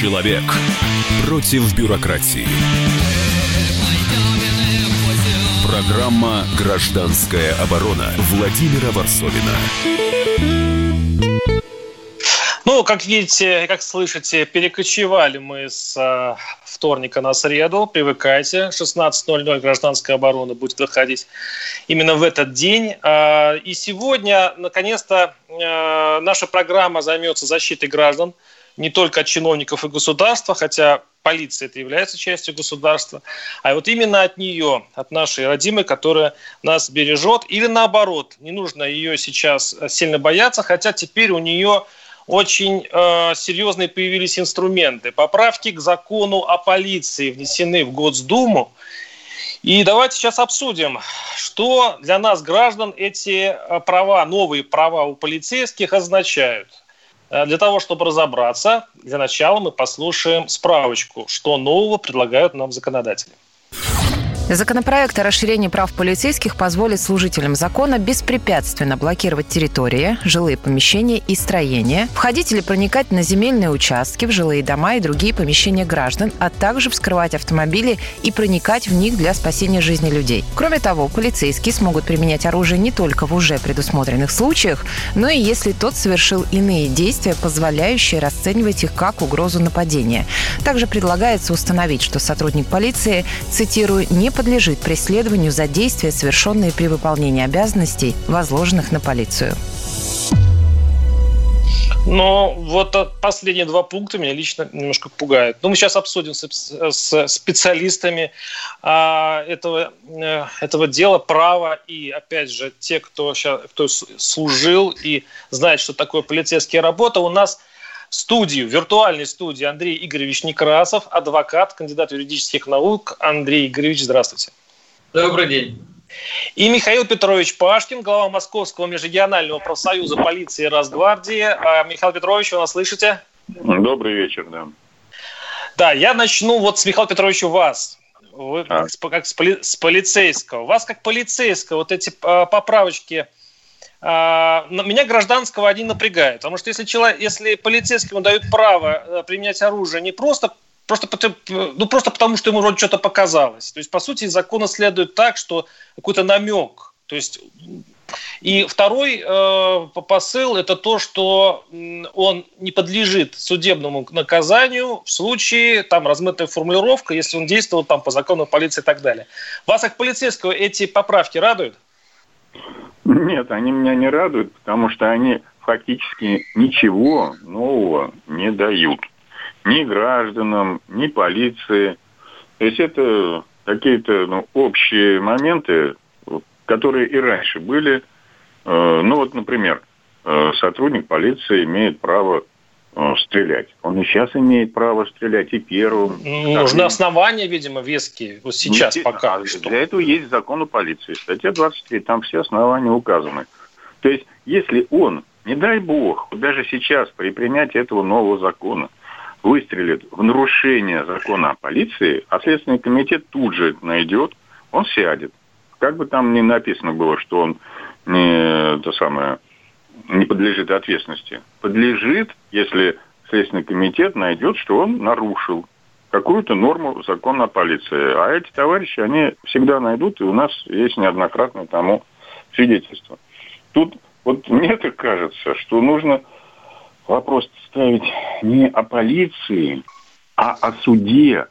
Человек против бюрократии. Программа «Гражданская оборона» Владимира Варсовина. Ну, как видите, как слышите, перекочевали мы с э, вторника на среду. Привыкайте. 16.00 гражданская оборона будет выходить именно в этот день. Э, и сегодня, наконец-то, э, наша программа займется защитой граждан не только от чиновников и государства, хотя полиция это является частью государства, а вот именно от нее, от нашей родимой, которая нас бережет, или наоборот, не нужно ее сейчас сильно бояться, хотя теперь у нее очень э, серьезные появились инструменты. Поправки к закону о полиции внесены в Госдуму. И давайте сейчас обсудим, что для нас, граждан, эти э, права, новые права у полицейских означают. Э, для того, чтобы разобраться, для начала мы послушаем справочку, что нового предлагают нам законодатели. Законопроект о расширении прав полицейских позволит служителям закона беспрепятственно блокировать территории, жилые помещения и строения, входить или проникать на земельные участки, в жилые дома и другие помещения граждан, а также вскрывать автомобили и проникать в них для спасения жизни людей. Кроме того, полицейские смогут применять оружие не только в уже предусмотренных случаях, но и если тот совершил иные действия, позволяющие расценивать их как угрозу нападения. Также предлагается установить, что сотрудник полиции, цитирую, не подлежит преследованию за действия, совершенные при выполнении обязанностей, возложенных на полицию. Но вот последние два пункта меня лично немножко пугают. Но ну, мы сейчас обсудим с, с специалистами а, этого, э, этого дела, права. И, опять же, те, кто, сейчас, кто служил и знает, что такое полицейская работа, у нас студию, виртуальной студии Андрей Игоревич Некрасов, адвокат, кандидат юридических наук. Андрей Игоревич, здравствуйте. Добрый день. И Михаил Петрович Пашкин, глава Московского межрегионального профсоюза полиции и Росгвардии. А, Михаил Петрович, вы нас слышите? Добрый вечер, да. Да, я начну вот с Михаила Петровича вас. Вы а. как, как с, поли, с полицейского. Вас как полицейского вот эти а, поправочки а, меня гражданского они напрягают. Потому что если, человек, если полицейскому дают право э, применять оружие не просто просто, ну, просто потому, что ему вроде что-то показалось. То есть, по сути, из закона следует так, что какой-то намек. То есть, и второй э, посыл – это то, что он не подлежит судебному наказанию в случае, там, размытая формулировка, если он действовал там по закону полиции и так далее. Вас, как полицейского, эти поправки радуют? Нет, они меня не радуют, потому что они фактически ничего нового не дают. Ни гражданам, ни полиции. То есть это какие-то ну, общие моменты, которые и раньше были. Э, ну вот, например, э, сотрудник полиции имеет право стрелять. Он и сейчас имеет право стрелять, и первым. Нужны основания, видимо, веские. Вот сейчас не, пока. А, что? Для этого есть закон о полиции. Статья 23, там все основания указаны. То есть, если он, не дай бог, даже сейчас при принятии этого нового закона, выстрелит в нарушение закона о полиции, а Следственный комитет тут же найдет, он сядет. Как бы там ни написано было, что он не то самое не подлежит ответственности. Подлежит, если Следственный комитет найдет, что он нарушил какую-то норму закона о полиции. А эти товарищи, они всегда найдут, и у нас есть неоднократное тому свидетельство. Тут вот мне так кажется, что нужно вопрос ставить не о полиции, а о суде,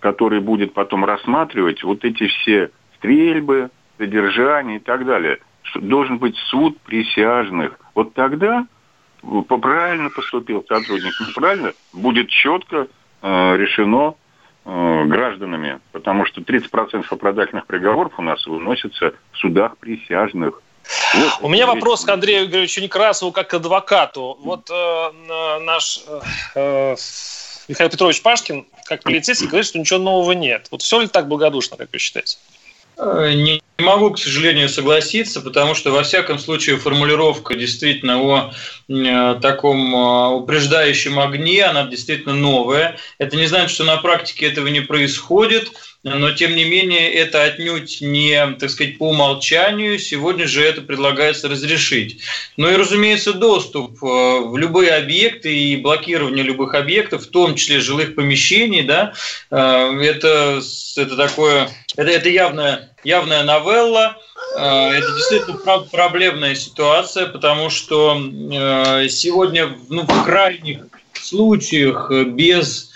который будет потом рассматривать вот эти все стрельбы, задержания и так далее должен быть суд присяжных. Вот тогда правильно поступил сотрудник, неправильно, будет четко э, решено э, гражданами, потому что 30% оправдательных приговоров у нас выносятся в судах присяжных. Вот, У меня вопрос к Андрею Игоревичу Некрасову как к адвокату. Вот э, наш э, Михаил Петрович Пашкин, как полицейский, говорит, что ничего нового нет. Вот все ли так благодушно, как вы считаете? Э, не могу, к сожалению, согласиться, потому что, во всяком случае, формулировка действительно о э, таком э, упреждающем огне, она действительно новая. Это не значит, что на практике этого не происходит. но тем не менее это отнюдь не, так сказать, по умолчанию. Сегодня же это предлагается разрешить. Ну и, разумеется, доступ в любые объекты и блокирование любых объектов, в том числе жилых помещений, да, это, это такое, это, это явная, явная новелла, э, это действительно проблемная ситуация, потому что сегодня ну, в крайних случаях без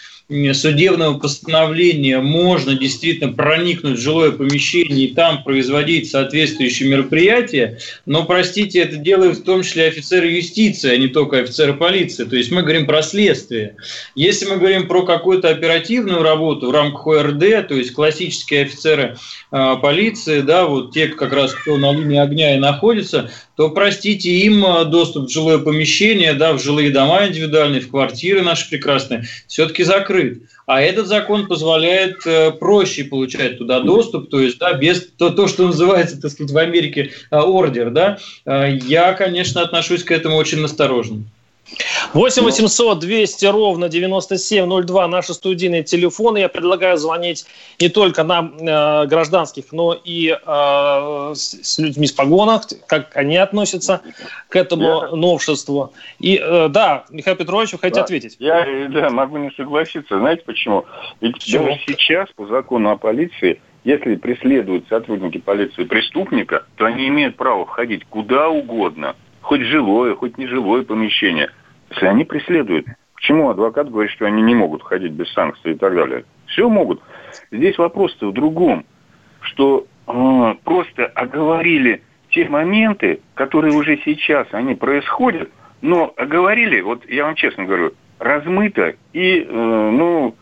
судебного постановления можно действительно проникнуть в жилое помещение и там производить соответствующие мероприятия, но, простите, это делают в том числе офицеры юстиции, а не только офицеры полиции. То есть мы говорим про следствие. Если мы говорим про какую-то оперативную работу в рамках ОРД, то есть классические офицеры э, полиции, да, вот те как раз, кто на линии огня и находится, то, простите, им э, доступ в жилое помещение, да, в жилые дома индивидуальные, в квартиры наши прекрасные, все-таки закрыт. А этот закон позволяет э, проще получать туда доступ, то есть да, без то, то, что называется, так сказать, в Америке э, ордер. Да, я, конечно, отношусь к этому очень настороженно. 8 800 200 ровно 9702 наши студийные телефоны. Я предлагаю звонить не только нам, э, гражданских, но и э, с, людьми с погонах, как они относятся к этому я... новшеству. И э, да, Михаил Петрович, вы хотите да. ответить? Я да, могу не согласиться. Знаете почему? Ведь почему? даже сейчас по закону о полиции если преследуют сотрудники полиции преступника, то они имеют право входить куда угодно, хоть жилое, хоть нежилое помещение – если они преследуют, почему адвокат говорит, что они не могут ходить без санкций и так далее? Все могут. Здесь вопрос-то в другом, что э, просто оговорили те моменты, которые уже сейчас они происходят, но оговорили, вот я вам честно говорю, размыто и, э, ну,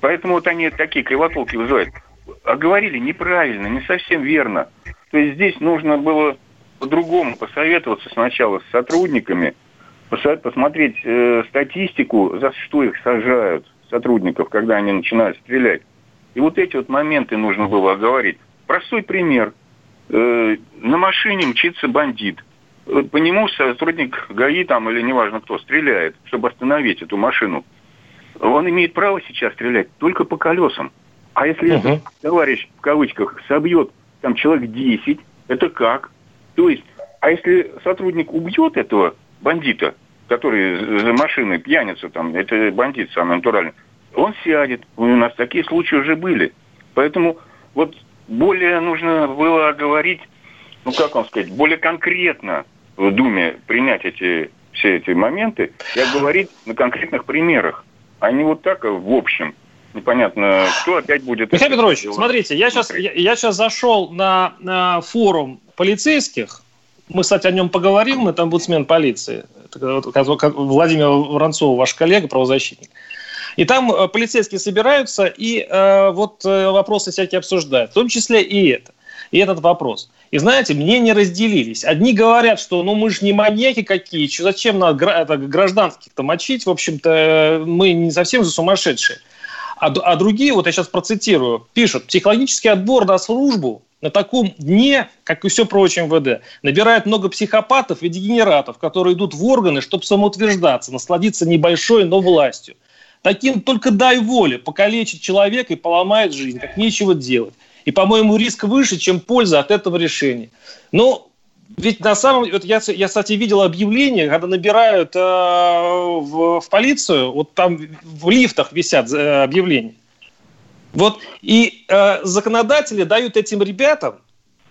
поэтому вот они такие кривотолки вызывают. Оговорили неправильно, не совсем верно. То есть здесь нужно было по-другому посоветоваться сначала с сотрудниками, посмотреть э, статистику, за что их сажают, сотрудников, когда они начинают стрелять. И вот эти вот моменты нужно было оговорить. Простой пример. Э, на машине мчится бандит. Э, по нему сотрудник ГАИ там или неважно кто стреляет, чтобы остановить эту машину. Он имеет право сейчас стрелять только по колесам. А если uh-huh. этот товарищ, в кавычках, собьет там человек 10, это как? То есть, а если сотрудник убьет этого бандита, который за машиной пьяница, там, это бандит самый натуральный, он сядет. У нас такие случаи уже были. Поэтому вот более нужно было говорить, ну как вам сказать, более конкретно в Думе принять эти все эти моменты и говорить на конкретных примерах, а не вот так в общем. Непонятно, кто опять будет... Михаил Петрович, делать. смотрите, я сейчас, я, я сейчас зашел на, на форум полицейских, мы, кстати, о нем поговорим, мы там смен полиции. Владимир Воронцов, ваш коллега, правозащитник. И там э, полицейские собираются и э, вот э, вопросы всякие обсуждают, в том числе и это, и этот вопрос. И знаете, мнения разделились. Одни говорят, что ну мы же не маньяки какие, что, зачем надо это, гражданских-то мочить, в общем-то, э, мы не совсем же сумасшедшие. А, а другие, вот я сейчас процитирую, пишут, психологический отбор на службу на таком дне, как и все прочее МВД, набирает много психопатов и дегенератов, которые идут в органы, чтобы самоутверждаться, насладиться небольшой, но властью. Таким только дай воле покалечить человека и поломает жизнь, как нечего делать. И, по-моему, риск выше, чем польза от этого решения. Но ведь на самом вот я, я, кстати, видел объявление, когда набирают э, в, в полицию, вот там в лифтах висят э, объявления. Вот и э, законодатели дают этим ребятам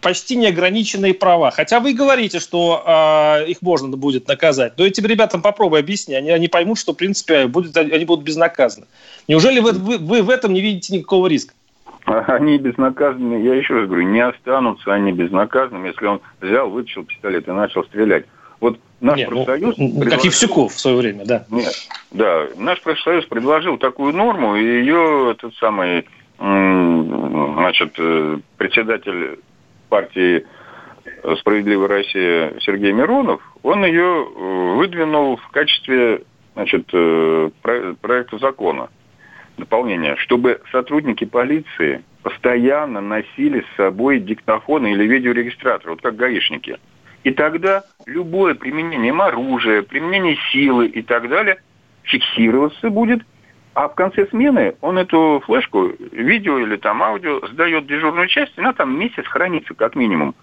почти неограниченные права. Хотя вы говорите, что э, их можно будет наказать. Но этим ребятам попробуй объясни. Они, они поймут, что, в принципе, будет, они будут безнаказаны. Неужели вы, вы, вы в этом не видите никакого риска? Они безнаказанны, я еще раз говорю, не останутся они безнаказанными, если он взял, вытащил пистолет и начал стрелять. Наш Нет, ну, профсоюз... Ну, предложил... Как Евсюков в свое время, да. Нет, да. Наш профсоюз предложил такую норму, и ее этот самый, значит, э, председатель партии «Справедливая Россия» Сергей Миронов, он ее э, выдвинул в качестве, значит, э, проекта закона, дополнения, чтобы сотрудники полиции постоянно носили с собой диктофоны или видеорегистратор, вот как гаишники – и тогда любое применение оружия, применение силы и так далее фиксироваться будет А в конце смены он эту флешку, видео или там аудио, сдает дежурную часть, она там месяц хранится как минимум.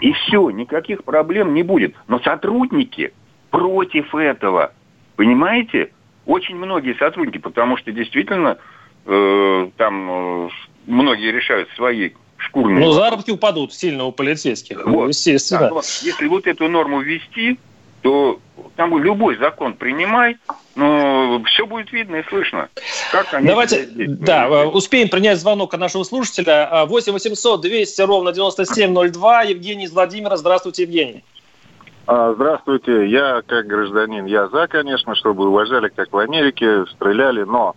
И все, никаких проблем не будет. Но сотрудники против этого. Понимаете? Очень многие сотрудники, потому что действительно э, там э, многие решают свои шкурные... Ну, заработки упадут сильно у полицейских, вот. естественно. Да, если вот эту норму ввести, то там любой закон принимай, но все будет видно и слышно. Как они Давайте, да, э, успеем принять звонок от нашего слушателя. 8 800 200 ровно 9702. Евгений из Владимира. Здравствуйте, Евгений. А, здравствуйте. Я, как гражданин, я за, конечно, чтобы уважали, как в Америке, стреляли, но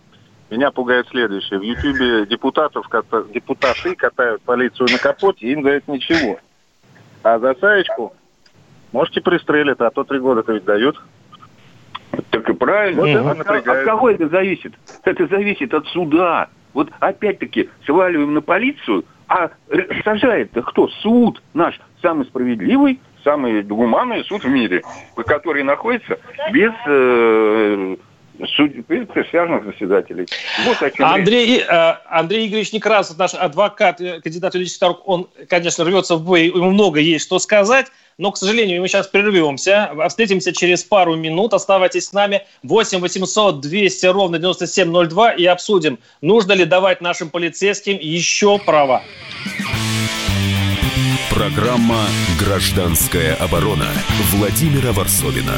меня пугает следующее. В Ютьюбе депутатов, депутаты катают полицию на капоте, им за это ничего. А за саечку можете пристрелить, а то три года-то ведь дают. Так и правильно. Вот mm-hmm. это от, от кого это зависит? Это зависит от суда. Вот опять-таки сваливаем на полицию, а сажает-то кто? Суд наш, самый справедливый, самый гуманный суд в мире, который находится без э, суд, присяжных заседателей. Вот о чем Андрей, э, Андрей Игоревич Некрасов, наш адвокат, э, кандидат в юридический наук, он, конечно, рвется в бой, ему много есть что сказать, но, к сожалению, мы сейчас прервемся. Встретимся через пару минут. Оставайтесь с нами. 8 800 200 ровно 9702 и обсудим, нужно ли давать нашим полицейским еще права. Программа «Гражданская оборона» Владимира Варсовина.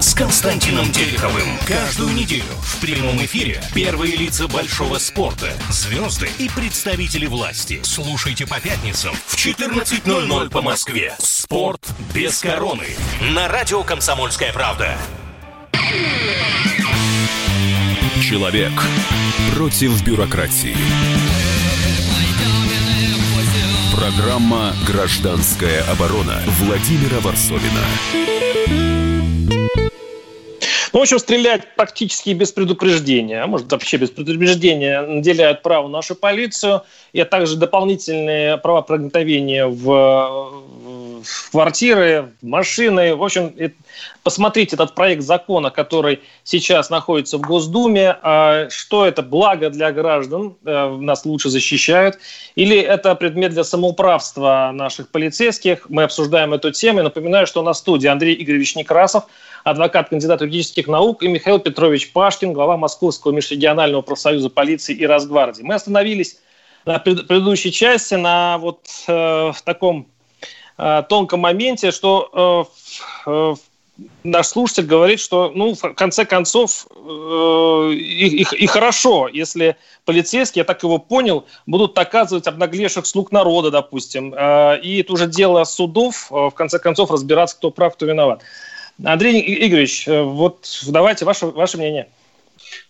с Константином Тереховым. Каждую неделю в прямом эфире первые лица большого спорта, звезды и представители власти. Слушайте по пятницам в 14.00 по Москве. Спорт без короны. На радио «Комсомольская правда». Человек против бюрократии. Программа «Гражданская оборона» Владимира Варсовина. Ну, в общем, стрелять практически без предупреждения, а может вообще без предупреждения, наделяют право нашу полицию, и также дополнительные права проникновения в, в квартиры, в машины. В общем, посмотрите этот проект закона, который сейчас находится в Госдуме. А что это благо для граждан, э, нас лучше защищают, или это предмет для самоуправства наших полицейских. Мы обсуждаем эту тему. напоминаю, что на студии Андрей Игоревич Некрасов – адвокат, кандидат юридических наук, и Михаил Петрович Пашкин, глава Московского межрегионального профсоюза полиции и Росгвардии. Мы остановились на предыдущей части на вот э, в таком э, тонком моменте, что э, э, наш слушатель говорит, что, ну, в конце концов, э, и, и, и хорошо, если полицейские, я так его понял, будут доказывать обнаглевших слуг народа, допустим, э, и это уже дело судов, э, в конце концов, разбираться, кто прав, кто виноват. Андрей Игоревич, э, вот давайте ваше, ваше мнение.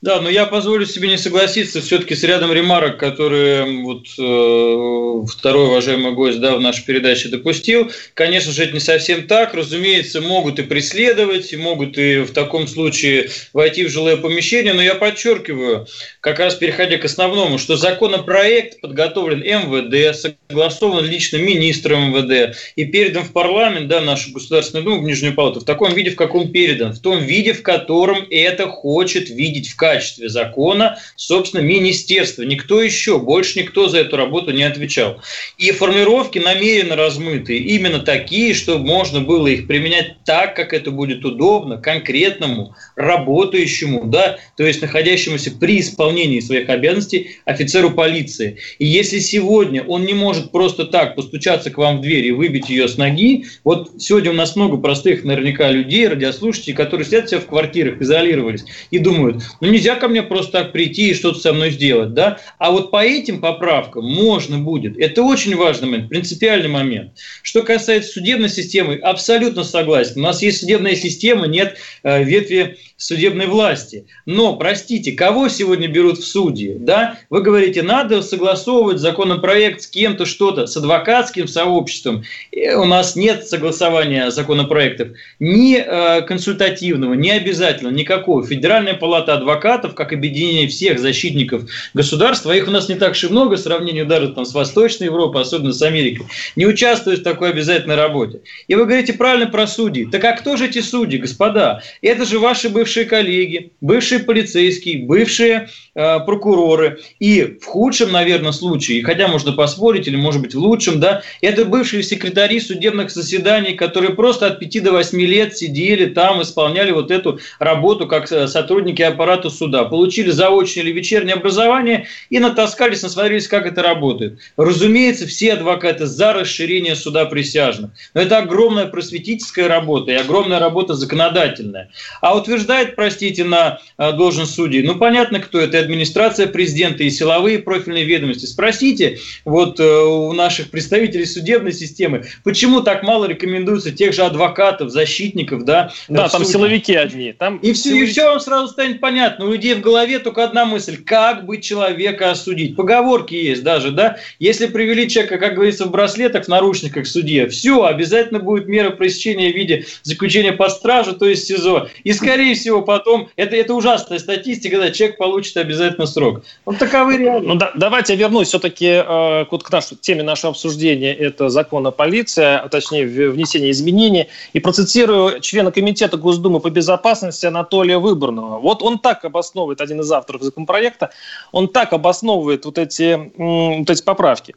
Да, но я позволю себе не согласиться все-таки с рядом ремарок, которые вот, э, второй уважаемый гость да, в нашей передаче допустил. Конечно же, это не совсем так. Разумеется, могут и преследовать, и могут и в таком случае войти в жилое помещение. Но я подчеркиваю, как раз переходя к основному, что законопроект подготовлен МВД, согласован лично министром МВД и передан в парламент, да, нашу Государственную Думу, в Нижнюю Палату, в таком виде, в каком передан, в том виде, в котором это хочет видеть в качестве закона, собственно, министерство. Никто еще, больше никто за эту работу не отвечал. И формулировки намеренно размытые, именно такие, чтобы можно было их применять так, как это будет удобно, конкретному, работающему, да, то есть находящемуся при исполнении своих обязанностей офицеру полиции. И если сегодня он не может просто так постучаться к вам в дверь и выбить ее с ноги, вот сегодня у нас много простых наверняка людей, радиослушателей, которые сидят все в квартирах, изолировались и думают, ну нельзя ко мне просто так прийти и что-то со мной сделать, да? А вот по этим поправкам можно будет. Это очень важный момент, принципиальный момент. Что касается судебной системы, абсолютно согласен. У нас есть судебная система, нет э, ветви судебной власти. Но, простите, кого сегодня берут в судьи? Да? Вы говорите, надо согласовывать законопроект с кем-то что-то, с адвокатским сообществом. И у нас нет согласования законопроектов ни э, консультативного, ни обязательного, никакого. Федеральная палата адвокатов, как объединение всех защитников государства, их у нас не так уж много, в сравнении даже там, с Восточной Европой, особенно с Америкой, не участвует в такой обязательной работе. И вы говорите правильно про судей. Так а кто же эти судьи, господа? Это же ваши бывшие бывшие коллеги, бывшие полицейские, бывшие э, прокуроры. И в худшем, наверное, случае, хотя можно поспорить, или может быть в лучшем, да, это бывшие секретари судебных заседаний, которые просто от 5 до 8 лет сидели там, исполняли вот эту работу как э, сотрудники аппарата суда, получили заочное или вечернее образование и натаскались, насмотрелись, как это работает. Разумеется, все адвокаты за расширение суда присяжных. Но это огромная просветительская работа и огромная работа законодательная. А утверждать назначает, простите, на э, должность судей, ну, понятно, кто это, администрация президента, и силовые профильные ведомости. Спросите вот э, у наших представителей судебной системы, почему так мало рекомендуется тех же адвокатов, защитников, да? Да, там суде. силовики одни. Там и, все, силовики... и все вам сразу станет понятно. У людей в голове только одна мысль, как быть человека осудить. Поговорки есть даже, да? Если привели человека, как говорится, в браслетах, в наручниках в суде, все, обязательно будет мера пресечения в виде заключения под стражу, то есть СИЗО. И, скорее всего, всего, потом, это, это ужасная статистика, да, человек получит обязательно срок. Вот таковы реалии. Ну, да, давайте я вернусь все-таки э, вот к нашей, теме нашего обсуждения. Это закон о полиции, а точнее, внесение изменений. И процитирую члена Комитета Госдумы по безопасности Анатолия Выборного. Вот он так обосновывает, один из авторов законопроекта, он так обосновывает вот эти, вот эти поправки.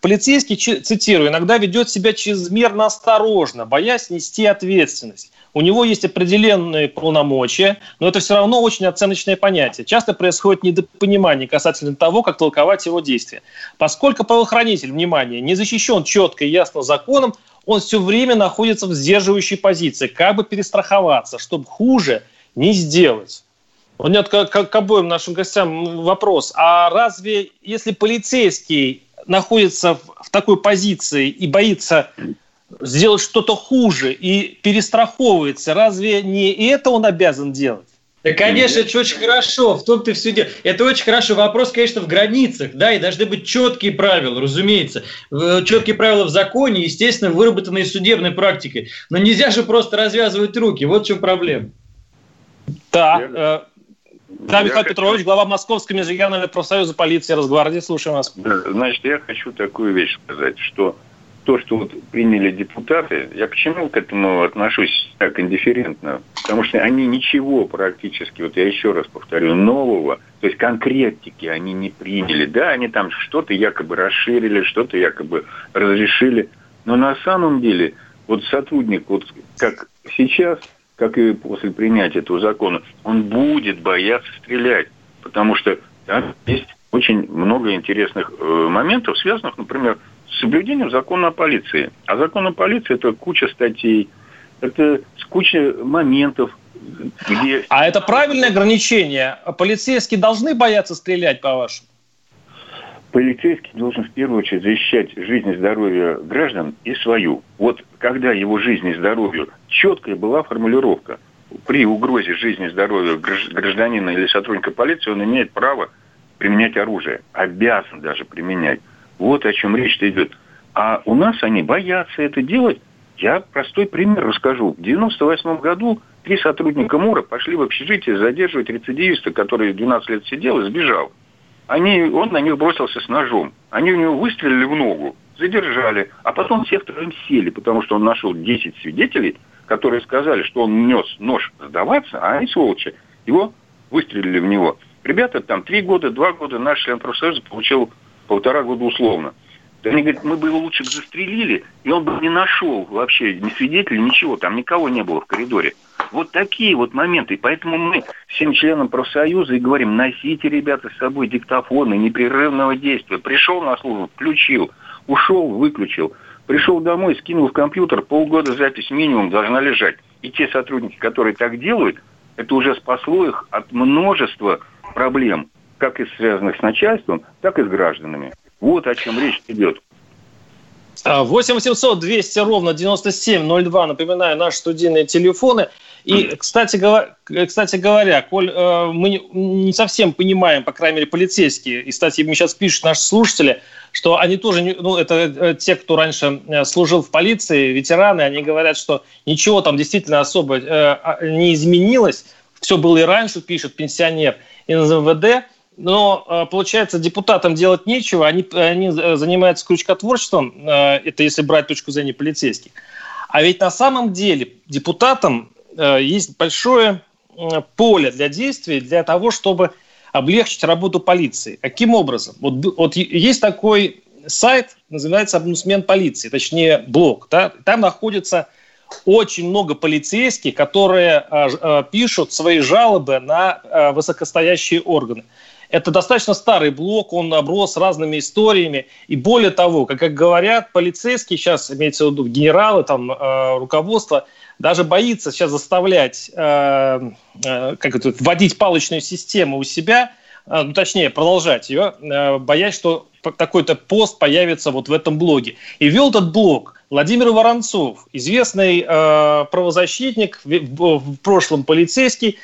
Полицейский, цитирую, иногда ведет себя чрезмерно осторожно, боясь нести ответственность. У него есть определенные полномочия, но это все равно очень оценочное понятие. Часто происходит недопонимание касательно того, как толковать его действия. Поскольку правоохранитель, внимание, не защищен четко и ясно законом, он все время находится в сдерживающей позиции, как бы перестраховаться, чтобы хуже не сделать. У меня к, к, к обоим нашим гостям вопрос. А разве если полицейский находится в, в такой позиции и боится сделать что-то хуже и перестраховывается, разве не это он обязан делать? Да, конечно, это очень хорошо, в том ты все дело. Это очень хорошо. Вопрос, конечно, в границах, да, и должны быть четкие правила, разумеется. Четкие правила в законе, естественно, выработанные судебной практикой. Но нельзя же просто развязывать руки. Вот в чем проблема. Да, э, да, Михаил я Петрович, хочу... глава Московской межрегиональной профсоюза полиции Росгвардии. Слушаем вас. Значит, я хочу такую вещь сказать, что то, что вот приняли депутаты, я почему к этому отношусь так индифферентно? Потому что они ничего практически, вот я еще раз повторю, нового, то есть конкретики они не приняли. Да, они там что-то якобы расширили, что-то якобы разрешили. Но на самом деле, вот сотрудник, вот как сейчас, как и после принятия этого закона, он будет бояться стрелять, потому что там есть очень много интересных э, моментов, связанных, например, с соблюдением закона о полиции. А закон о полиции – это куча статей, это куча моментов, где... А это правильное ограничение? Полицейские должны бояться стрелять, по-вашему? Полицейский должен в первую очередь защищать жизнь и здоровье граждан и свою. Вот когда его жизни и здоровью четкая была формулировка, при угрозе жизни и здоровью гражданина или сотрудника полиции он имеет право применять оружие, обязан даже применять. Вот о чем речь идет. А у нас они боятся это делать. Я простой пример расскажу. В 98 году три сотрудника МУРа пошли в общежитие задерживать рецидивиста, который 12 лет сидел и сбежал. Они, он на них бросился с ножом. Они у него выстрелили в ногу, задержали, а потом все втроем сели, потому что он нашел 10 свидетелей, которые сказали, что он нес нож сдаваться, а они, сволочи, его выстрелили в него. Ребята там три года, два года, наш член профсоюза получил полтора года условно. Они говорят, мы бы его лучше застрелили, и он бы не нашел вообще ни свидетелей, ничего, там никого не было в коридоре. Вот такие вот моменты. Поэтому мы всем членам профсоюза и говорим, носите, ребята, с собой диктофоны непрерывного действия. Пришел на службу, включил, ушел, выключил. Пришел домой, скинул в компьютер, полгода запись минимум должна лежать. И те сотрудники, которые так делают, это уже спасло их от множества проблем, как и связанных с начальством, так и с гражданами. Вот о чем речь идет. 8 800 200 ровно 9702, напоминаю, наши студийные телефоны. И, кстати, говоря, кстати говоря, коль э, мы не совсем понимаем, по крайней мере, полицейские, и, кстати, мне сейчас пишут наши слушатели, что они тоже, ну, это э, те, кто раньше э, служил в полиции, ветераны, они говорят, что ничего там действительно особо э, а, не изменилось, все было и раньше, пишет пенсионер из МВД, но э, получается депутатам делать нечего, они, они занимаются крючкотворчеством, это если брать точку зрения полицейских. А ведь на самом деле депутатам есть большое поле для действий для того, чтобы облегчить работу полиции. Каким образом? Вот, вот есть такой сайт, называется «Обнусмен полиции», точнее, блог. Да? Там находится очень много полицейских, которые э, э, пишут свои жалобы на э, высокостоящие органы. Это достаточно старый блок, он оброс разными историями. И более того, как, как говорят, полицейские сейчас, имеется в виду генералы, там, э, руководство, даже боится сейчас заставлять, э, э, как это, вводить палочную систему у себя, э, ну, точнее, продолжать ее, э, боясь, что такой-то пост появится вот в этом блоге. И вел этот блог Владимир Воронцов, известный э, правозащитник, в, в прошлом полицейский,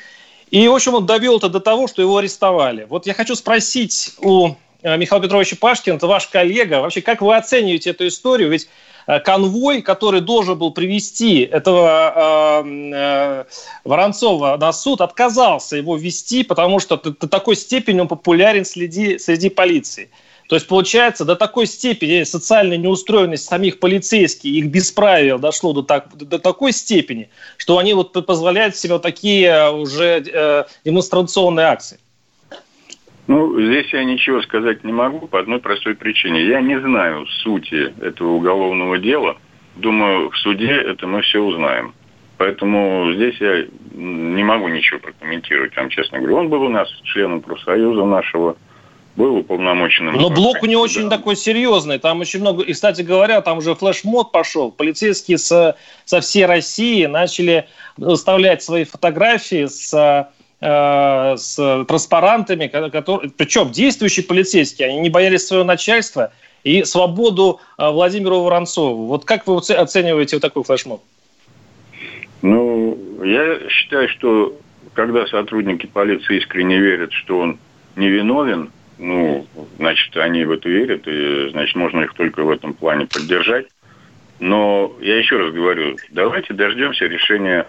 и, в общем, он довел это до того, что его арестовали. Вот я хочу спросить у э, Михаила Петровича Пашкина, это ваш коллега, вообще как вы оцениваете эту историю? Ведь Э, конвой, который должен был привести этого э, э, Воронцова на суд, отказался его вести, потому что до такой степени он популярен среди, среди полиции. То есть, получается, до такой степени социальная неустроенность самих полицейских, их бесправие дошло до, так, до такой степени, что они вот позволяют себе вот такие уже э, демонстрационные акции. Ну, здесь я ничего сказать не могу по одной простой причине. Я не знаю сути этого уголовного дела. Думаю, в суде это мы все узнаем. Поэтому здесь я не могу ничего прокомментировать, там, честно говоря. Он был у нас членом профсоюза нашего, был уполномоченным. Но блок у него очень такой серьезный. Там очень много... И, кстати говоря, там уже флешмод пошел. Полицейские со, со всей России начали выставлять свои фотографии с Э, с транспарантами, которые, причем действующие полицейские, они не боялись своего начальства и свободу э, Владимиру Воронцову. Вот как вы оцениваете вот такой флешмоб? Ну, я считаю, что когда сотрудники полиции искренне верят, что он невиновен, ну, значит, они в это верят, и, значит, можно их только в этом плане поддержать. Но я еще раз говорю, давайте дождемся решения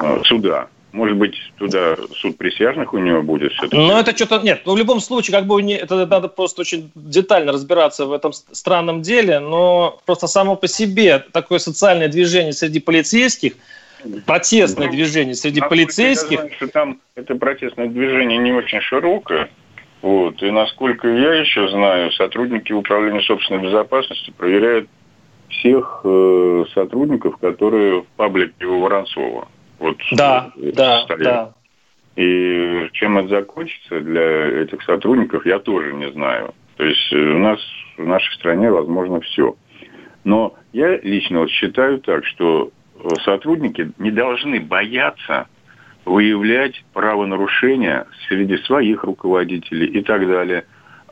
э, суда. Может быть, туда суд присяжных у него будет все-таки? Ну, это что-то... Нет, ну, в любом случае, как бы не, это надо просто очень детально разбираться в этом странном деле, но просто само по себе такое социальное движение среди полицейских, протестное ну, движение среди полицейских... Я что там это протестное движение не очень широкое. Вот. И насколько я еще знаю, сотрудники Управления собственной безопасности проверяют всех э, сотрудников, которые в паблике у Воронцова. Вот, да, да, стоят. да. И чем это закончится для этих сотрудников, я тоже не знаю. То есть э, у нас в нашей стране возможно все. Но я лично вот считаю так, что э, сотрудники не должны бояться выявлять правонарушения среди своих руководителей и так далее.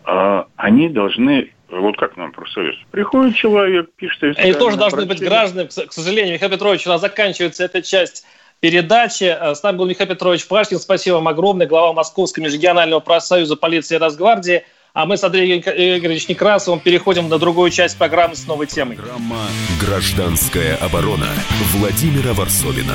А они должны вот как нам профсоюз? Приходит человек, пишет... Они тоже должны быть гражданами. К сожалению, Михаил Петрович, у нас заканчивается эта часть передачи. Э, с нами был Михаил Петрович Пашкин. Спасибо вам огромное. Глава Московского межрегионального профсоюза полиции и Росгвардии. А мы с Андреем Игоревичем Некрасовым переходим на другую часть программы с новой темой. Программа «Гражданская оборона» Владимира Варсовина.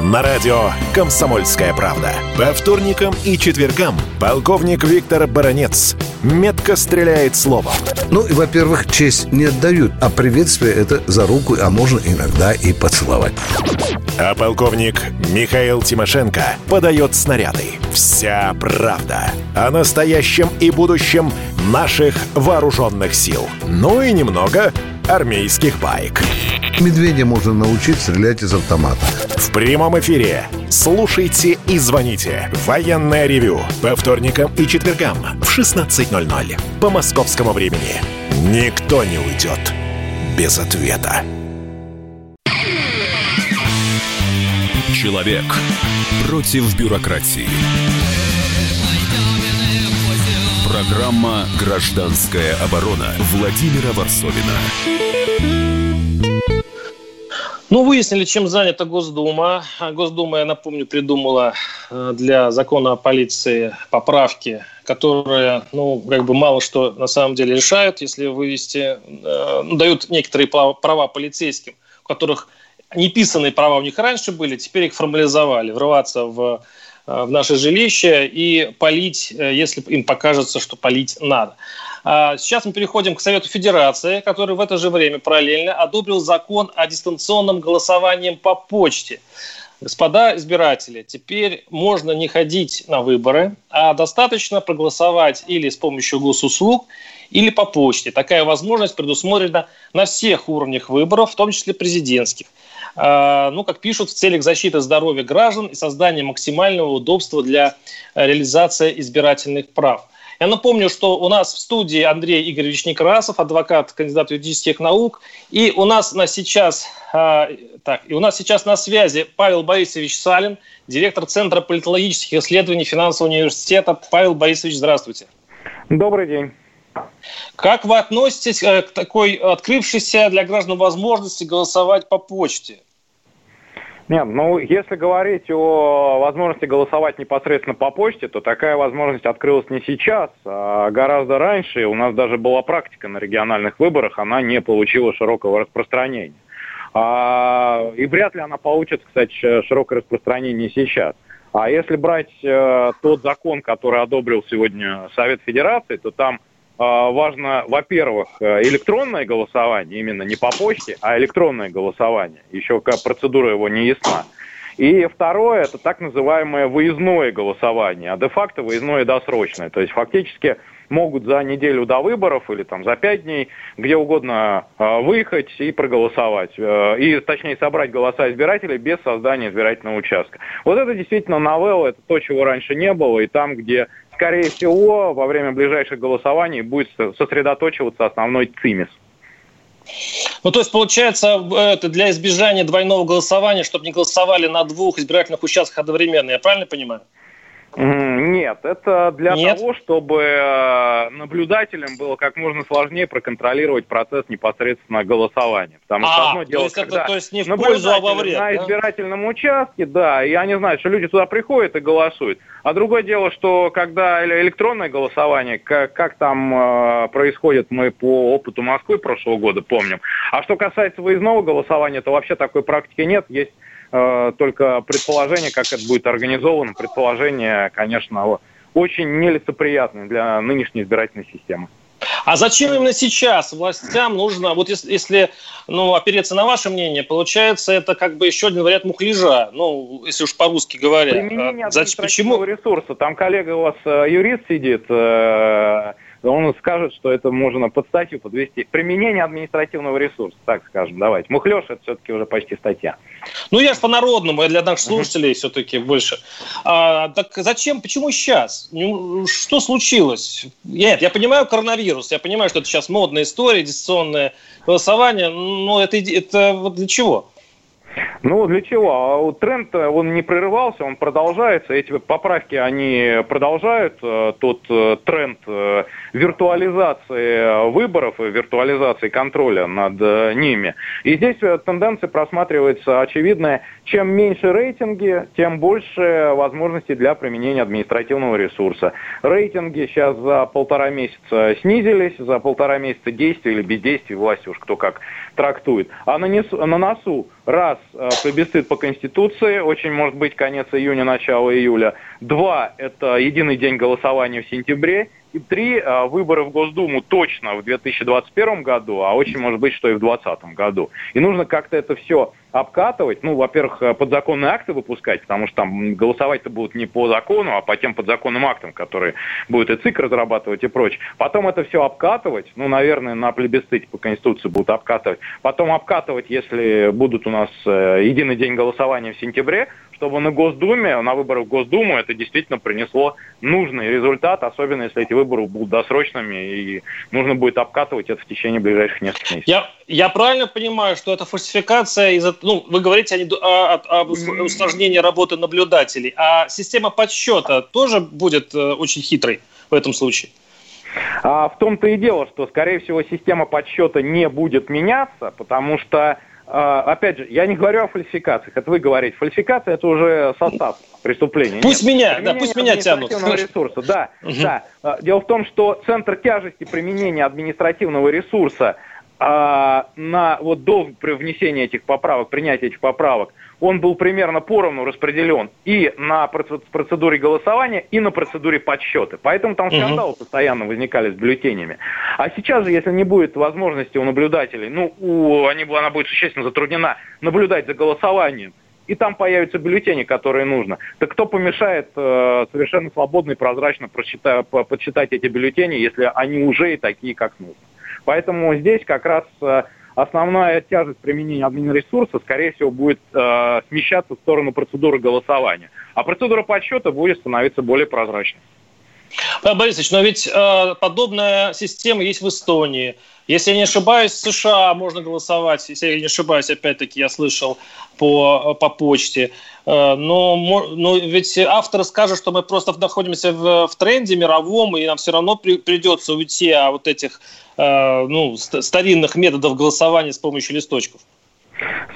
на радио «Комсомольская правда». По вторникам и четвергам полковник Виктор Баранец метко стреляет словом. Ну, и, во-первых, честь не отдают, а приветствие это за руку, а можно иногда и поцеловать. А полковник Михаил Тимошенко подает снаряды. Вся правда о настоящем и будущем наших вооруженных сил. Ну и немного армейских байк. Медведя можно научить стрелять из автомата. В прямом эфире. Слушайте и звоните. Военное ревю. По вторникам и четвергам в 16.00. По московскому времени. Никто не уйдет без ответа. Человек против бюрократии. Программа «Гражданская оборона» Владимира Варсовина. Ну, выяснили, чем занята Госдума. Госдума, я напомню, придумала э, для закона о полиции поправки, которые, ну, как бы мало что на самом деле решают, если вывести, э, ну, дают некоторые права полицейским, у которых неписанные права у них раньше были, теперь их формализовали, врываться в, в наше жилище и полить, если им покажется, что полить надо. А, сейчас мы переходим к Совету Федерации, который в это же время параллельно одобрил закон о дистанционном голосовании по почте. Господа избиратели, теперь можно не ходить на выборы, а достаточно проголосовать или с помощью госуслуг, или по почте. Такая возможность предусмотрена на всех уровнях выборов, в том числе президентских. А, ну, как пишут, в целях защиты здоровья граждан и создания максимального удобства для реализации избирательных прав. Я напомню, что у нас в студии Андрей Игоревич Некрасов, адвокат, кандидат юридических наук. И у нас на сейчас, э, так, и у нас сейчас на связи Павел Борисович Салин, директор Центра политологических исследований Финансового университета. Павел Борисович, здравствуйте. Добрый день. Как вы относитесь э, к такой открывшейся для граждан возможности голосовать по почте? Нет, ну, если говорить о возможности голосовать непосредственно по почте, то такая возможность открылась не сейчас, а гораздо раньше. У нас даже была практика на региональных выборах, она не получила широкого распространения. А, и вряд ли она получит, кстати, широкое распространение сейчас. А если брать э, тот закон, который одобрил сегодня Совет Федерации, то там важно, во-первых, э, электронное голосование, именно не по почте, а электронное голосование. Еще процедура его не ясна. И второе, это так называемое выездное голосование, а де-факто выездное досрочное. То есть фактически могут за неделю до выборов или там за пять дней где угодно э, выехать и проголосовать. Э, и, точнее, собрать голоса избирателей без создания избирательного участка. Вот это действительно новелла, это то, чего раньше не было. И там, где скорее всего, во время ближайших голосований будет сосредоточиваться основной ЦИМИС. Ну, то есть, получается, это для избежания двойного голосования, чтобы не голосовали на двух избирательных участках одновременно, я правильно понимаю? Нет, это для Нет? того, чтобы э, наблюдателям было как можно сложнее проконтролировать процесс непосредственно голосования. Потому что а, одно дело, есть когда это, то есть не в пользу, а во вред, на да? избирательном участке, да, и они знают, что люди туда приходят и голосуют. А другое дело, что когда электронное голосование, как, как там э, происходит, мы по опыту Москвы прошлого года помним. А что касается выездного голосования, то вообще такой практики нет. Есть только предположение, как это будет организовано, предположение, конечно, очень нелицеприятное для нынешней избирательной системы. А зачем именно сейчас властям нужно, вот если, если ну, опереться на ваше мнение, получается, это как бы еще один вариант мухляжа, ну, если уж по-русски говоря. Применение а, зачем, почему? ресурса. Там коллега у вас э, юрист сидит, э, он скажет, что это можно под статью подвести. Применение административного ресурса, так скажем, давайте. Мухлёж – это все-таки уже почти статья. Ну, я же по-народному, я для наших слушателей uh-huh. все-таки больше. А, так зачем, почему сейчас? Ну, что случилось? Нет, я понимаю коронавирус, я понимаю, что это сейчас модная история, дистанционное голосование, но это, это вот для чего? Ну, для чего? А тренд, э, он не прерывался, он продолжается. Эти поправки, они продолжают э, тот э, тренд виртуализации выборов и виртуализации контроля над ними. И здесь тенденция просматривается очевидная. Чем меньше рейтинги, тем больше возможностей для применения административного ресурса. Рейтинги сейчас за полтора месяца снизились, за полтора месяца действия или бездействия власти, уж кто как трактует. А на носу раз э, плебисцит по Конституции, очень может быть конец июня, начало июля. Два – это единый день голосования в сентябре. И три – выборы в Госдуму точно в 2021 году, а очень может быть, что и в 2020 году. И нужно как-то это все обкатывать, ну, во-первых, э, подзаконные акты выпускать, потому что там голосовать-то будут не по закону, а по тем подзаконным актам, которые будет и ЦИК разрабатывать и прочее. Потом это все обкатывать, ну, наверное, на плебисците по Конституции будут обкатывать. Потом обкатывать, если будут у нас э, единый день голосования в сентябре, чтобы на Госдуме, на выборах в Госдуму это действительно принесло нужный результат, особенно если эти выборы будут досрочными и нужно будет обкатывать это в течение ближайших нескольких месяцев. Я, я правильно понимаю, что это фальсификация из-за... Ну, вы говорите о, о, об усложнении работы наблюдателей, а система подсчета тоже будет э, очень хитрой в этом случае? А в том-то и дело, что, скорее всего, система подсчета не будет меняться, потому что а, опять же, я не говорю о фальсификациях, это вы говорите. Фальсификация – это уже состав преступления. Пусть Нет, меня, да, пусть меня тянут. ресурса, да, угу. да. А, дело в том, что центр тяжести применения административного ресурса а, на вот до внесения этих поправок, принятия этих поправок – он был примерно поровну распределен и на процедуре голосования, и на процедуре подсчета. Поэтому там скандалы угу. постоянно возникали с бюллетенями. А сейчас же, если не будет возможности у наблюдателей, ну, у, они, она будет существенно затруднена наблюдать за голосованием, и там появятся бюллетени, которые нужно. Так кто помешает э, совершенно свободно и прозрачно подсчитать эти бюллетени, если они уже и такие, как нужно? Поэтому здесь как раз э, основная тяжесть применения админресурса, скорее всего, будет э, смещаться в сторону процедуры голосования. А процедура подсчета будет становиться более прозрачной. Павел Борисович, но ведь э, подобная система есть в Эстонии. Если я не ошибаюсь, в США можно голосовать, если я не ошибаюсь, опять-таки я слышал по, по почте. Э, но, но ведь автор скажет, что мы просто находимся в, в тренде мировом, и нам все равно при, придется уйти от этих э, ну, старинных методов голосования с помощью листочков.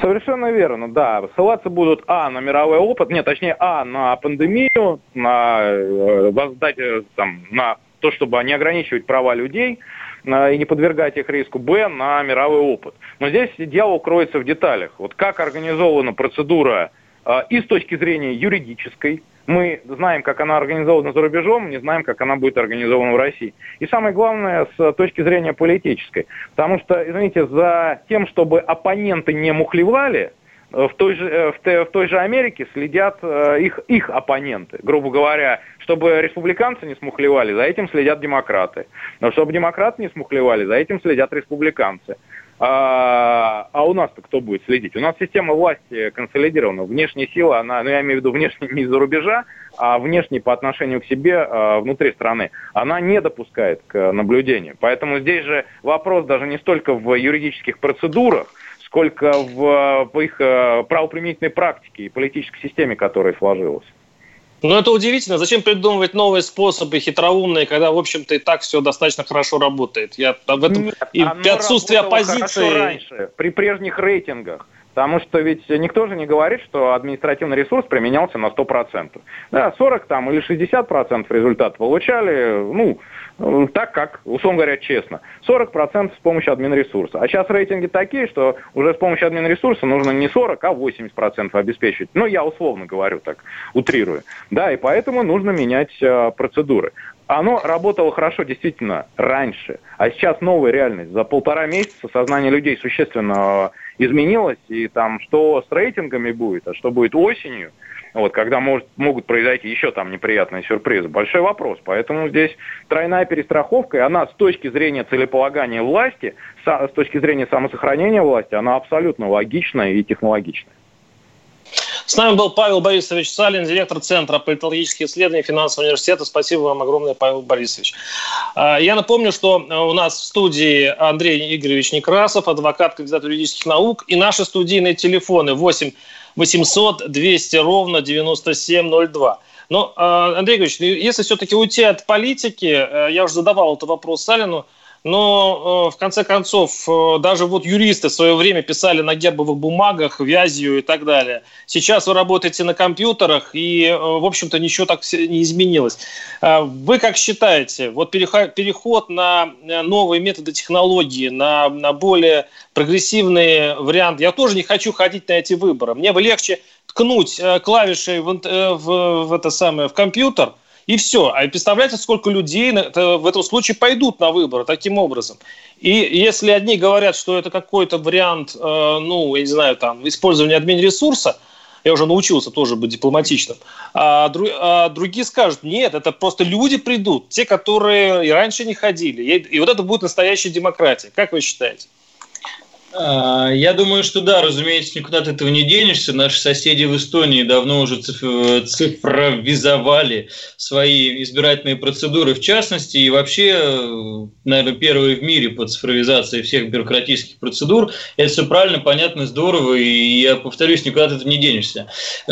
Совершенно верно, да. Ссылаться будут, а, на мировой опыт, нет, точнее, а, на пандемию, на, э, воздать, э, там, на то, чтобы не ограничивать права людей и не подвергать их риску, б, на мировой опыт. Но здесь дьявол кроется в деталях. Вот как организована процедура э, и с точки зрения юридической, мы знаем, как она организована за рубежом, не знаем, как она будет организована в России. И самое главное, с точки зрения политической. Потому что, извините, за тем, чтобы оппоненты не мухлевали, э, в той же, э, в, в той же Америке следят э, их, их оппоненты. Грубо говоря, чтобы республиканцы не смухлевали, за этим следят демократы. Но чтобы демократы не смухлевали, за этим следят республиканцы. А, а у нас-то кто будет следить? У нас система власти консолидирована. Внешняя сила, она, ну я имею в виду внешне не из-за рубежа, а внешне по отношению к себе а, внутри страны, она не допускает к наблюдению. Поэтому здесь же вопрос даже не столько в юридических процедурах, сколько в, в их а, правоприменительной практике и политической системе, которая сложилась. Ну, это удивительно. Зачем придумывать новые способы хитроумные, когда, в общем-то, и так все достаточно хорошо работает? Я об этом Нет, и при отсутствии оппозиции... раньше, при прежних рейтингах. Потому что ведь никто же не говорит, что административный ресурс применялся на 100%. Да, 40 там или 60% результат получали, ну, так как, условно говоря, честно. 40% с помощью админресурса. А сейчас рейтинги такие, что уже с помощью админресурса нужно не 40, а 80% обеспечить. Ну, я условно говорю так, утрирую. Да, и поэтому нужно менять э, процедуры. Оно работало хорошо действительно раньше, а сейчас новая реальность. За полтора месяца сознание людей существенно изменилось, и там что с рейтингами будет, а что будет осенью, вот, когда может, могут произойти еще там неприятные сюрпризы. Большой вопрос. Поэтому здесь тройная перестраховка, и она с точки зрения целеполагания власти, с точки зрения самосохранения власти, она абсолютно логичная и технологичная. С нами был Павел Борисович Салин, директор Центра политологических исследований Финансового университета. Спасибо вам огромное, Павел Борисович. А, я напомню, что у нас в студии Андрей Игоревич Некрасов, адвокат, кандидат юридических наук, и наши студийные телефоны 8 800 200 ровно 9702. Но, Андрей Игоревич, если все-таки уйти от политики, э, я уже задавал этот вопрос Салину, но э, в конце концов э, даже вот юристы в свое время писали на гербовых бумагах вязью и так далее. Сейчас вы работаете на компьютерах и, э, в общем-то, ничего так не изменилось. Вы как считаете, вот переход на новые методы технологии, на, на более прогрессивные варианты, я тоже не хочу ходить на эти выборы. Мне бы легче ткнуть клавишей в, в, в это самое в компьютер – и все. А представляете, сколько людей в этом случае пойдут на выборы таким образом. И если одни говорят, что это какой-то вариант, э, ну, я не знаю, там, использования админ-ресурса, я уже научился тоже быть дипломатичным, а, а другие скажут, нет, это просто люди придут, те, которые и раньше не ходили. И вот это будет настоящая демократия. Как вы считаете? А, я думаю, что да, разумеется, никуда от этого не денешься. Наши соседи в Эстонии давно уже цифровизовали свои избирательные процедуры, в частности, и вообще, наверное, первые в мире по цифровизации всех бюрократических процедур. Это все правильно, понятно, здорово, и я повторюсь, никуда от этого не денешься.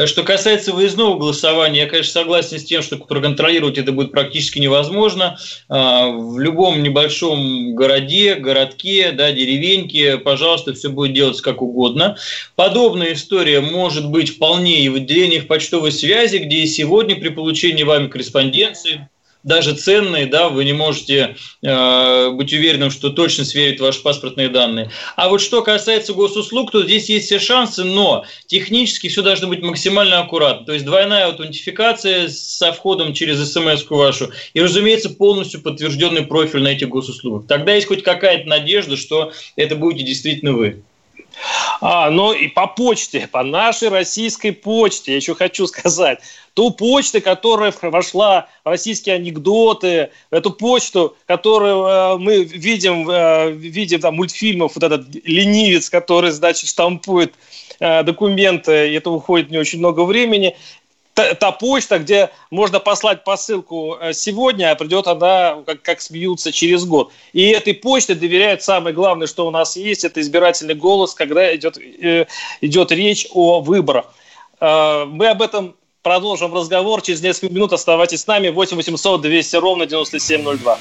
Что касается выездного голосования, я, конечно, согласен с тем, что проконтролировать это будет практически невозможно. А, в любом небольшом городе, городке, да, деревеньке, пожалуйста, пожалуйста, все будет делаться как угодно. Подобная история может быть вполне и в отделениях почтовой связи, где и сегодня при получении вами корреспонденции даже ценные, да, вы не можете э, быть уверенным, что точно сверит ваши паспортные данные. А вот что касается госуслуг, то здесь есть все шансы, но технически все должно быть максимально аккуратно. То есть двойная аутентификация со входом через смс вашу и, разумеется, полностью подтвержденный профиль на этих госуслугах. Тогда есть хоть какая-то надежда, что это будете действительно вы. А, ну и по почте, по нашей российской почте, я еще хочу сказать, ту почту, которая вошла в российские анекдоты, эту почту, которую э, мы видим, э, видим там мультфильмов, вот этот ленивец, который, значит, штампует э, документы, и это уходит не очень много времени та, та почта, где можно послать посылку э, сегодня, а придет она, как, как смеются, через год. И этой почте доверяют самое главное, что у нас есть, это избирательный голос, когда идет, э, идет речь о выборах. Э, мы об этом продолжим разговор через несколько минут. Оставайтесь с нами. 8 800 200 ровно 9702.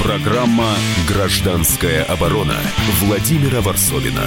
Программа «Гражданская оборона» Владимира Варсовина.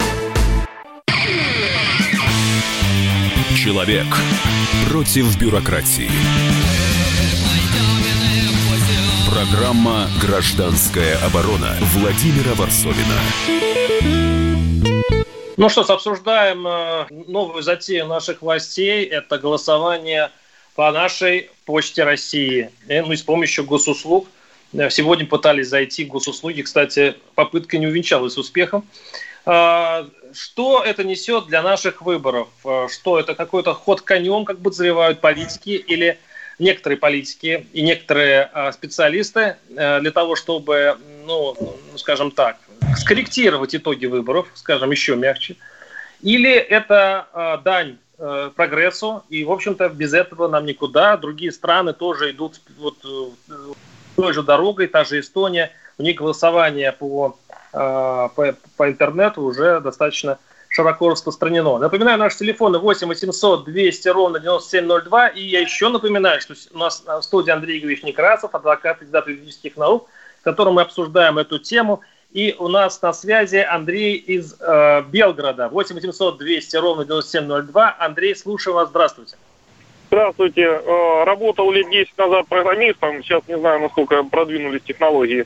Человек против бюрократии. Программа «Гражданская оборона» Владимира Варсовина. Ну что ж, обсуждаем э, новую затею наших властей. Это голосование по нашей почте России. И, ну и с помощью госуслуг. Э, сегодня пытались зайти в госуслуги. Кстати, попытка не увенчалась успехом. А, что это несет для наших выборов? Э, что это какой-то ход конем, как подозревают политики, или некоторые политики и некоторые э, специалисты э, для того, чтобы, ну, скажем так, скорректировать итоги выборов, скажем, еще мягче, или это дань прогрессу, и, в общем-то, без этого нам никуда. Другие страны тоже идут вот той же дорогой, та же Эстония, у них голосование по Э, по, по интернету уже достаточно широко распространено. Напоминаю, наши телефоны 8 800 200 ровно 9702. И я еще напоминаю, что у нас в студии Андрей Игоревич Некрасов, адвокат, кандидат юридических наук, с которым мы обсуждаем эту тему. И у нас на связи Андрей из э, Белгорода. 8 800 200 ровно 9702. Андрей, слушаю вас. Здравствуйте. Здравствуйте. Э, работал лет 10 назад программистом. Сейчас не знаю, насколько продвинулись технологии.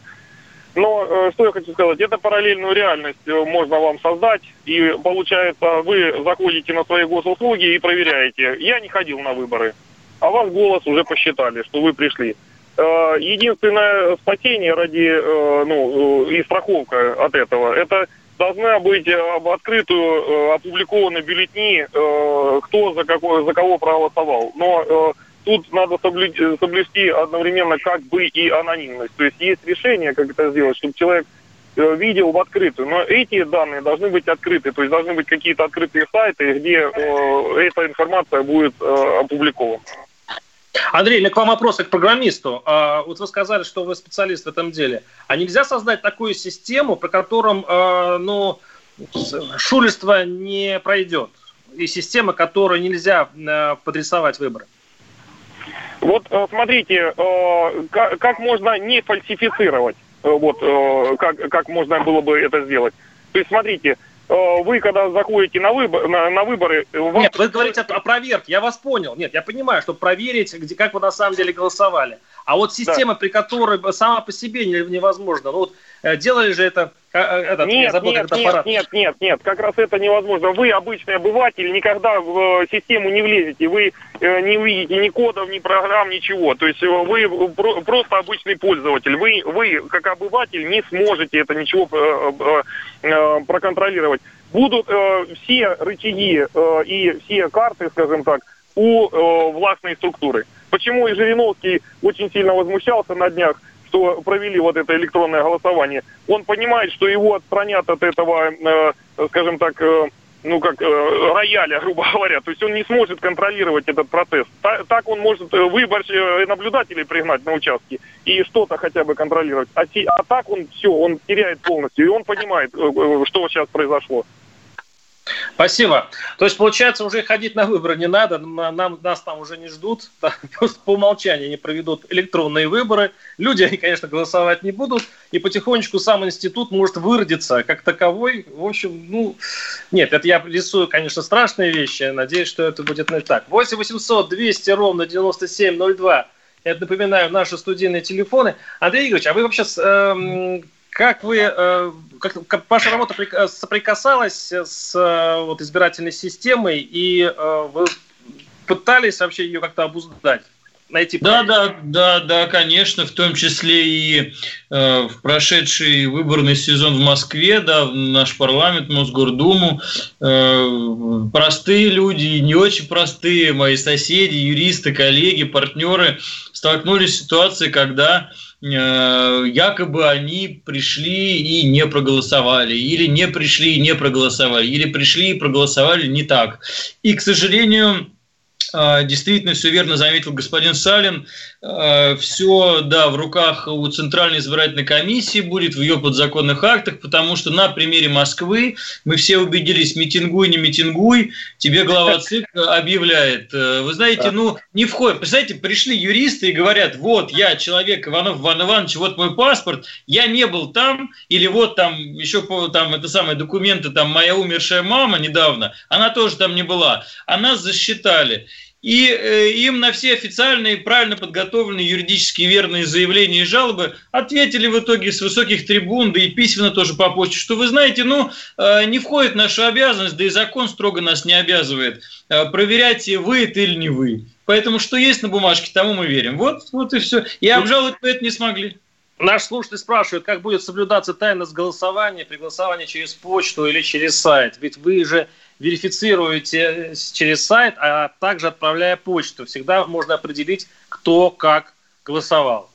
Но э, что я хочу сказать, это параллельную реальность э, можно вам создать, и получается, вы заходите на свои госуслуги и проверяете. Я не ходил на выборы, а вас голос уже посчитали, что вы пришли. Э, единственное спасение ради, ну, и страховка от этого, это должна быть открытую опубликованы бюллетни, кто за, какой, за кого проголосовал. Но тут надо соблюсти, соблюсти одновременно как бы и анонимность. То есть есть решение, как это сделать, чтобы человек э, видел в открытую. Но эти данные должны быть открыты, то есть должны быть какие-то открытые сайты, где э, эта информация будет э, опубликована. Андрей, у меня к вам вопрос как программисту. А, вот вы сказали, что вы специалист в этом деле. А нельзя создать такую систему, при котором э, ну, шулерство не пройдет? И система, которой нельзя э, подрисовать выборы? Вот э, смотрите, э, как можно не фальсифицировать, э, вот как, как можно было бы это сделать. То есть смотрите, вы когда заходите на, выбор, на, на выборы... Вам... Нет, вы говорите о, о проверке, я вас понял. Нет, я понимаю, что проверить, где, как вы на самом деле голосовали. А вот система, да. при которой сама по себе невозможно. Ну, вот, делали же это Этот, нет, забыл, нет, нет, аппарат... нет, нет, нет, как раз это невозможно. Вы, обычный обыватель, никогда в э, систему не влезете. Вы э, не увидите ни кодов, ни программ, ничего. То есть э, вы просто обычный пользователь. Вы, вы как обыватель, не сможете это ничего проконтролировать. Будут все рычаги и все карты, скажем так, у властной структуры. Почему и Жириновский очень сильно возмущался на днях, что провели вот это электронное голосование, он понимает, что его отстранят от этого, э, скажем так, э, ну как э, рояля, грубо говоря. То есть он не сможет контролировать этот процесс. Та, так он может э, выборщ э, наблюдателей пригнать на участке и что-то хотя бы контролировать. А, а так он все, он теряет полностью. И он понимает, э, э что сейчас произошло. Спасибо. То есть, получается, уже ходить на выборы не надо, нам, нас там уже не ждут, просто по умолчанию они проведут электронные выборы, люди, они, конечно, голосовать не будут, и потихонечку сам институт может выродиться как таковой. В общем, ну, нет, это я рисую, конечно, страшные вещи, надеюсь, что это будет не так. 8 800 200 ровно 9702 это, напоминаю, наши студийные телефоны. Андрей Игоревич, а вы вообще э, как вы, э, как, как ваша работа э, соприкасалась с э, вот, избирательной системой, и вы пытались вообще ее как-то обуздать? найти. Да, да, да, да, конечно, в том числе и э, в прошедший выборный сезон в Москве, да, в наш парламент, Мосгордуму, э, простые люди, не очень простые, мои соседи, юристы, коллеги, партнеры столкнулись с ситуацией, когда Э, якобы они пришли и не проголосовали, или не пришли и не проголосовали, или пришли и проголосовали не так. И, к сожалению, а, действительно, все верно заметил господин Салин. А, все, да, в руках у Центральной избирательной комиссии будет в ее подзаконных актах, потому что на примере Москвы мы все убедились, митингуй, не митингуй, тебе глава ЦИК объявляет. Э, вы знаете, ну, не входит. Представляете, пришли юристы и говорят, вот, я человек Иванов Иван Иванович, вот мой паспорт, я не был там, или вот там еще там это самые документы, там моя умершая мама недавно, она тоже там не была, а нас засчитали. И э, им на все официальные, правильно подготовленные, юридически верные заявления и жалобы ответили в итоге с высоких трибун, да и письменно тоже по почте, что вы знаете, ну, э, не входит в нашу обязанность, да и закон строго нас не обязывает э, проверять, вы это или не вы. Поэтому что есть на бумажке, тому мы верим. Вот, вот и все. И обжаловать мы это не смогли. Наш слушатель спрашивает, как будет соблюдаться тайность голосования при голосовании через почту или через сайт. Ведь вы же верифицируете через сайт, а также отправляя почту. Всегда можно определить, кто как голосовал.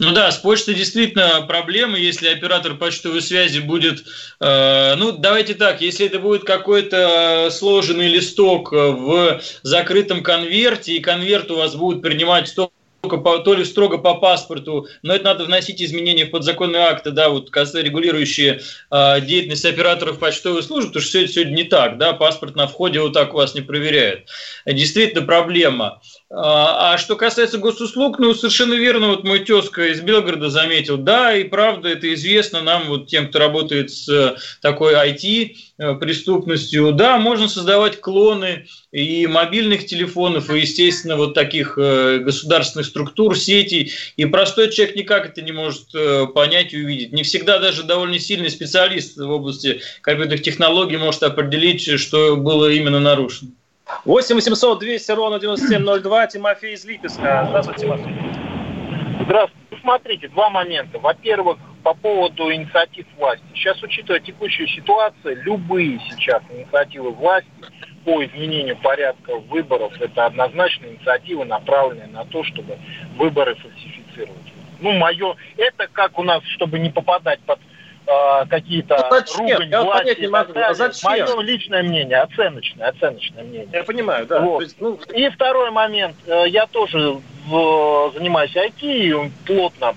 Ну да, с почтой действительно проблемы, если оператор почтовой связи будет, э, ну давайте так, если это будет какой-то сложенный листок в закрытом конверте, и конверт у вас будет принимать 100 по, то ли строго по паспорту, но это надо вносить изменения в подзаконные акты, да, вот регулирующие э, деятельность операторов почтовой службы, потому что все это сегодня не так, да, паспорт на входе вот так у вас не проверяют. Действительно проблема. А, а что касается госуслуг, ну, совершенно верно, вот мой тезка из Белгорода заметил, да, и правда, это известно нам, вот тем, кто работает с э, такой IT-преступностью, э, да, можно создавать клоны и мобильных телефонов, и, естественно, вот таких э, государственных структур, сетей, и простой человек никак это не может понять и увидеть. Не всегда даже довольно сильный специалист в области компьютерных технологий может определить, что было именно нарушено. 8 800 200 ровно 9702. Тимофей из Липецка. Здравствуйте, Тимофей. Здравствуйте. Смотрите, два момента. Во-первых, по поводу инициатив власти. Сейчас, учитывая текущую ситуацию, любые сейчас инициативы власти по изменению порядка выборов, это однозначно инициативы, направленные на то, чтобы выборы фальсифицировать. Ну, мое, это как у нас, чтобы не попадать под э, какие-то ну, ругань Я власти не могу. А зачем? Мое личное мнение, оценочное, оценочное мнение. Я понимаю, да. Вот. есть, ну... И второй момент. Э, я тоже в, занимаюсь IT плотно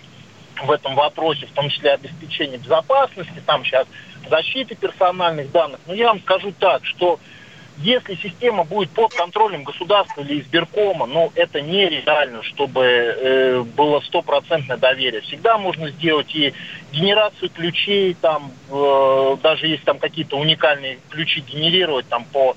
в этом вопросе, в том числе обеспечение безопасности, там сейчас защиты персональных данных. Но я вам скажу так, что если система будет под контролем государства или избиркома, ну, это нереально, чтобы э, было стопроцентное доверие. Всегда можно сделать и генерацию ключей, там, э, даже если там какие-то уникальные ключи генерировать там по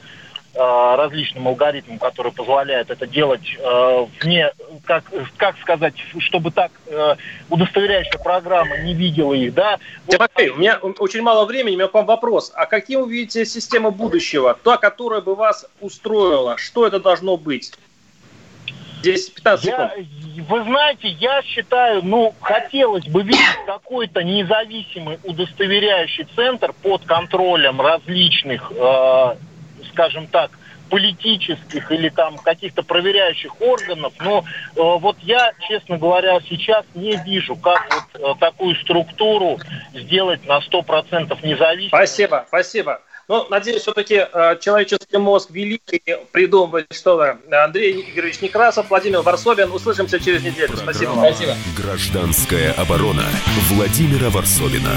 различным алгоритмам, которые позволяют это делать э, вне, как, как сказать, чтобы так э, удостоверяющая программа не видела их, да. Тимофей, у меня очень мало времени, у меня к вам вопрос. А каким вы видите систему будущего? Та, которая бы вас устроила? Что это должно быть? 10-15 секунд. Вы знаете, я считаю, ну, хотелось бы видеть какой-то независимый удостоверяющий центр под контролем различных, э, скажем так, политических или там каких-то проверяющих органов, но э, вот я, честно говоря, сейчас не вижу, как вот э, такую структуру сделать на 100% независимой. Спасибо, спасибо. Ну, надеюсь, все-таки э, человеческий мозг великий придумывает что-то. Андрей Игоревич Некрасов, Владимир Варсобин. Услышимся через неделю. Спасибо. Спасибо. Гражданская оборона Владимира Варсобина.